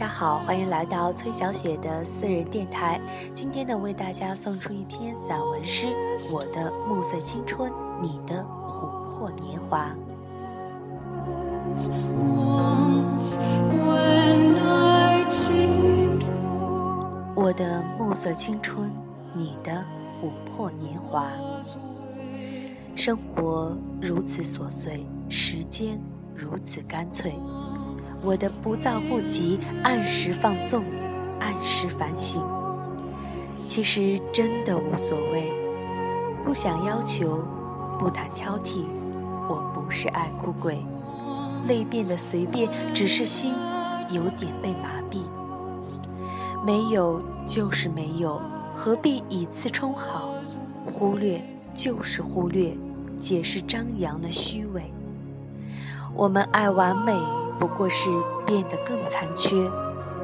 大家好，欢迎来到崔小雪的私人电台。今天呢，为大家送出一篇散文诗《我的暮色青春，你的琥珀年华》。我的暮色青春，你的琥珀年华。生活如此琐碎，时间如此干脆。我的不躁不急，按时放纵，按时反省。其实真的无所谓，不想要求，不谈挑剔。我不是爱哭鬼，泪变得随便，只是心有点被麻痹。没有就是没有，何必以次充好？忽略就是忽略，解释张扬的虚伪。我们爱完美。不过是变得更残缺，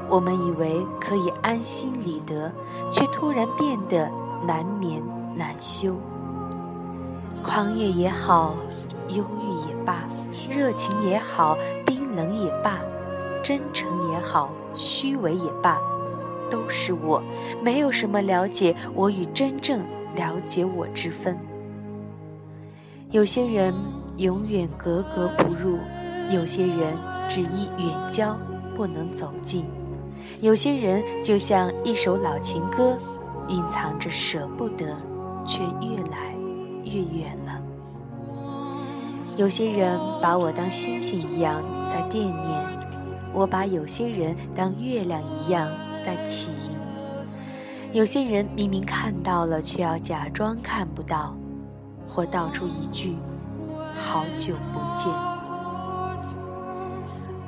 我们以为可以安心理得，却突然变得难眠难休。狂野也好，忧郁也罢，热情也好，冰冷也罢，真诚也好，虚伪也罢，都是我，没有什么了解我与真正了解我之分。有些人永远格格不入，有些人。只因远交不能走近，有些人就像一首老情歌，蕴藏着舍不得，却越来越远了。有些人把我当星星一样在惦念，我把有些人当月亮一样在起迎。有些人明明看到了，却要假装看不到，或道出一句“好久不见”。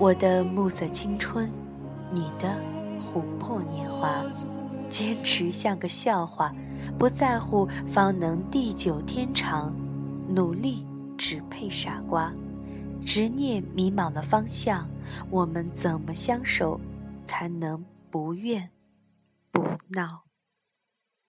我的暮色青春，你的琥珀年华，坚持像个笑话，不在乎方能地久天长，努力只配傻瓜，执念迷茫的方向，我们怎么相守，才能不怨不闹？